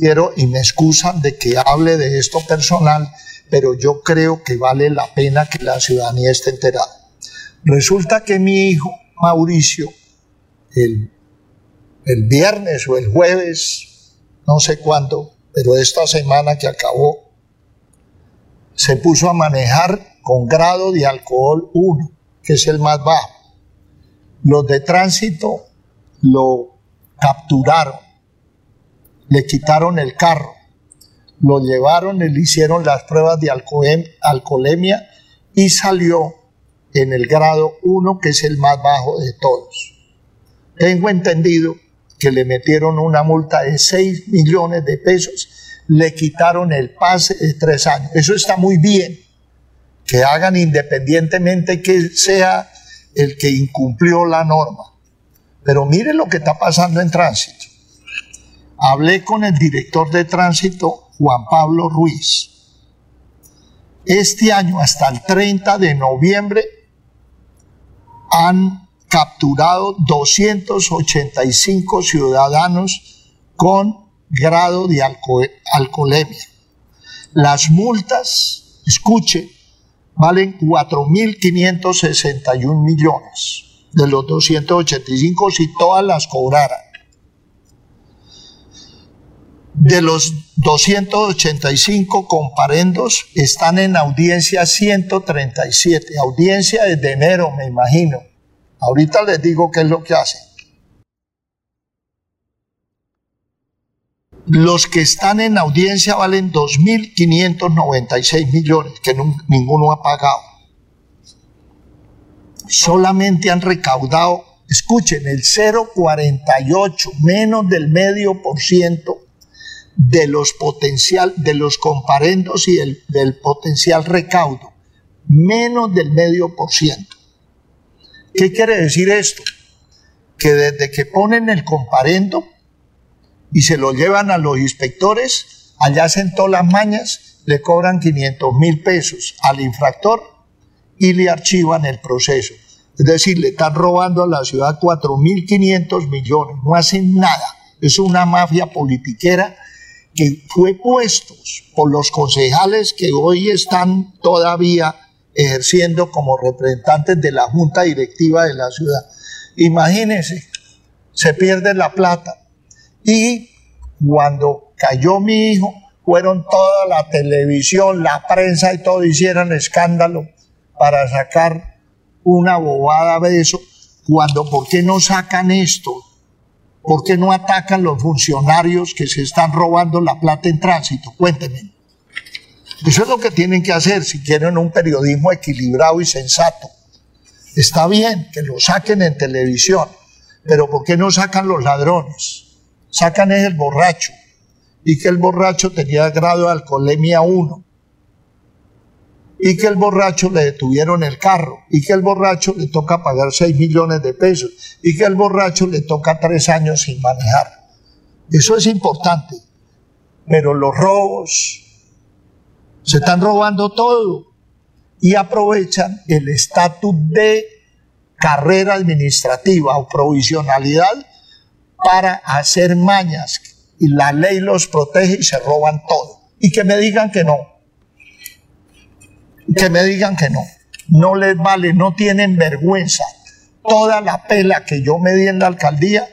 quiero y me excusan de que hable de esto personal, pero yo creo que vale la pena que la ciudadanía esté enterada. Resulta que mi hijo Mauricio, el, el viernes o el jueves, no sé cuándo, pero esta semana que acabó, se puso a manejar con grado de alcohol 1, que es el más bajo. Los de tránsito lo capturaron, le quitaron el carro, lo llevaron, le hicieron las pruebas de alcoholemia y salió en el grado 1, que es el más bajo de todos. Tengo entendido que le metieron una multa de 6 millones de pesos, le quitaron el pase de tres años. Eso está muy bien, que hagan independientemente que sea el que incumplió la norma. Pero mire lo que está pasando en tránsito. Hablé con el director de tránsito, Juan Pablo Ruiz. Este año, hasta el 30 de noviembre, han capturado 285 ciudadanos con grado de alcoholemia. Las multas, escuche, valen 4.561 millones de los 285 si todas las cobraran. De los 285 comparendos están en audiencia 137, audiencia desde enero me imagino. Ahorita les digo qué es lo que hacen. Los que están en audiencia valen 2.596 millones, que ninguno ha pagado. Solamente han recaudado, escuchen, el 0,48, menos del medio por ciento de los potencial, de los comparendos y del potencial recaudo. Menos del medio por ciento. ¿Qué quiere decir esto? Que desde que ponen el comparendo y se lo llevan a los inspectores, allá todas las mañas, le cobran 500 mil pesos al infractor y le archivan el proceso. Es decir, le están robando a la ciudad 4.500 millones, no hacen nada. Es una mafia politiquera que fue puesto por los concejales que hoy están todavía ejerciendo como representantes de la junta directiva de la ciudad. Imagínense, se pierde la plata. Y cuando cayó mi hijo, fueron toda la televisión, la prensa y todo hicieron escándalo para sacar una bobada de eso. Cuando, ¿por qué no sacan esto? ¿Por qué no atacan los funcionarios que se están robando la plata en tránsito? Cuéntenme. Eso es lo que tienen que hacer si quieren un periodismo equilibrado y sensato. Está bien que lo saquen en televisión, pero ¿por qué no sacan los ladrones? Sacan es el borracho. Y que el borracho tenía grado de alcoholemia 1. Y que el borracho le detuvieron el carro. Y que el borracho le toca pagar 6 millones de pesos. Y que el borracho le toca 3 años sin manejar. Eso es importante. Pero los robos, se están robando todo y aprovechan el estatus de carrera administrativa o provisionalidad para hacer mañas y la ley los protege y se roban todo. Y que me digan que no. Que me digan que no. No les vale, no tienen vergüenza. Toda la pela que yo me di en la alcaldía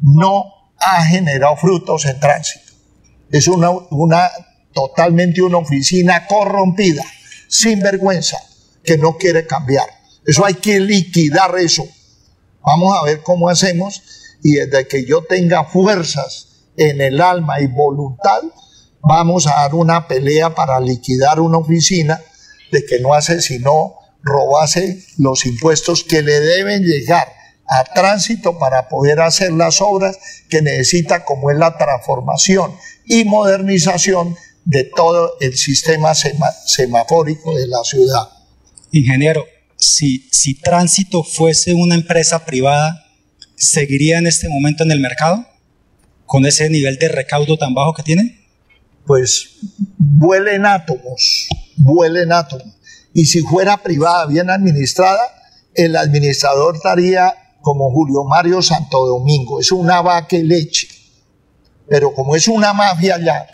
no ha generado frutos en tránsito. Es una, totalmente una oficina corrompida, sin vergüenza, que no quiere cambiar. Eso hay que liquidar eso. Vamos a ver cómo hacemos y desde que yo tenga fuerzas en el alma y voluntad, vamos a dar una pelea para liquidar una oficina de que no hace sino robarse los impuestos que le deben llegar a tránsito para poder hacer las obras que necesita como es la transformación y modernización de todo el sistema semafórico de la ciudad. Ingeniero, si, si Tránsito fuese una empresa privada, ¿seguiría en este momento en el mercado con ese nivel de recaudo tan bajo que tiene? Pues vuelen átomos, vuelen átomos. Y si fuera privada, bien administrada, el administrador estaría como Julio Mario Santo Domingo, es una vaca leche Pero como es una mafia ya,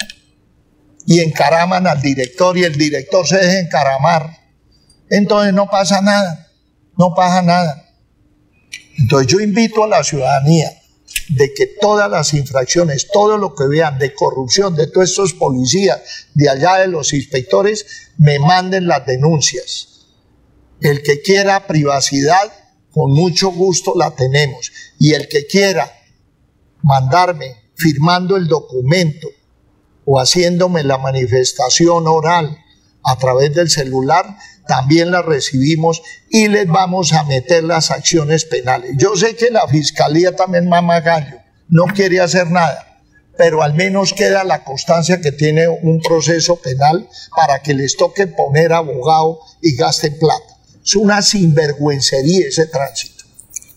y encaraman al director y el director se deja encaramar, entonces no pasa nada, no pasa nada. Entonces yo invito a la ciudadanía de que todas las infracciones, todo lo que vean de corrupción de todos estos policías, de allá de los inspectores, me manden las denuncias. El que quiera privacidad, con mucho gusto la tenemos. Y el que quiera mandarme firmando el documento o haciéndome la manifestación oral a través del celular, también la recibimos y les vamos a meter las acciones penales. Yo sé que la fiscalía también mama gallo, no quiere hacer nada, pero al menos queda la constancia que tiene un proceso penal para que les toque poner abogado y gasten plata. Es una sinvergüencería ese tránsito.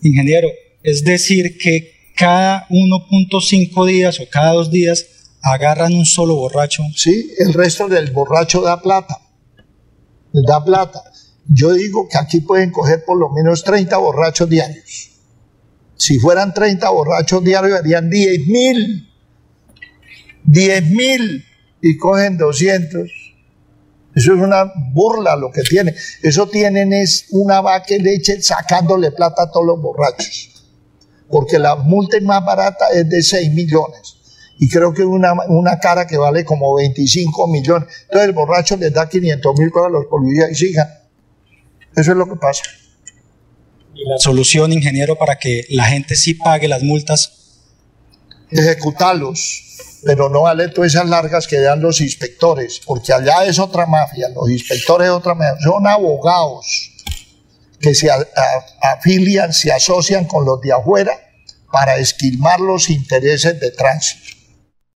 Ingeniero, es decir que cada 1.5 días o cada dos días agarran un solo borracho. Sí, el resto del borracho da plata. Da plata. Yo digo que aquí pueden coger por lo menos 30 borrachos diarios. Si fueran 30 borrachos diarios, harían 10 mil. 10 mil y cogen 200. Eso es una burla lo que tienen. Eso tienen es una vaca de leche sacándole plata a todos los borrachos. Porque la multa más barata es de 6 millones y creo que una, una cara que vale como 25 millones. Entonces el borracho les da 500 mil para los policías y sigan. Eso es lo que pasa. ¿Y la solución, ingeniero, para que la gente sí pague las multas? Ejecutarlos, pero no vale todas esas largas que dan los inspectores, porque allá es otra mafia, los inspectores es otra mafia, son abogados que se afilian, se asocian con los de afuera para esquilmar los intereses de tránsito.